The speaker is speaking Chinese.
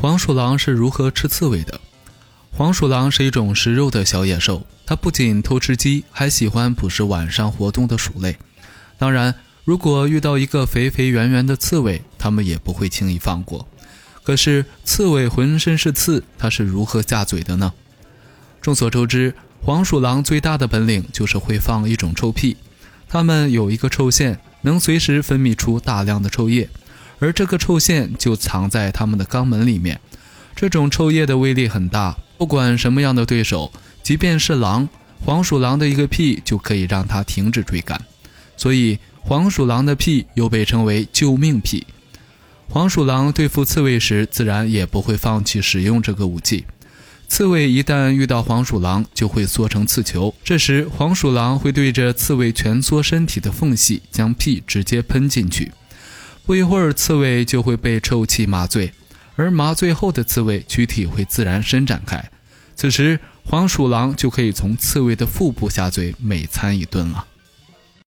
黄鼠狼是如何吃刺猬的？黄鼠狼是一种食肉的小野兽，它不仅偷吃鸡，还喜欢捕食晚上活动的鼠类。当然，如果遇到一个肥肥圆圆的刺猬，它们也不会轻易放过。可是，刺猬浑身是刺，它是如何下嘴的呢？众所周知，黄鼠狼最大的本领就是会放一种臭屁。它们有一个臭腺，能随时分泌出大量的臭液，而这个臭腺就藏在它们的肛门里面。这种臭液的威力很大。不管什么样的对手，即便是狼，黄鼠狼的一个屁就可以让它停止追赶，所以黄鼠狼的屁又被称为救命屁。黄鼠狼对付刺猬时，自然也不会放弃使用这个武器。刺猬一旦遇到黄鼠狼，就会缩成刺球，这时黄鼠狼会对着刺猬蜷缩身体的缝隙，将屁直接喷进去。不一会儿，刺猬就会被臭气麻醉。而麻醉后的刺猬躯体会自然伸展开，此时黄鼠狼就可以从刺猬的腹部下嘴，美餐一顿了。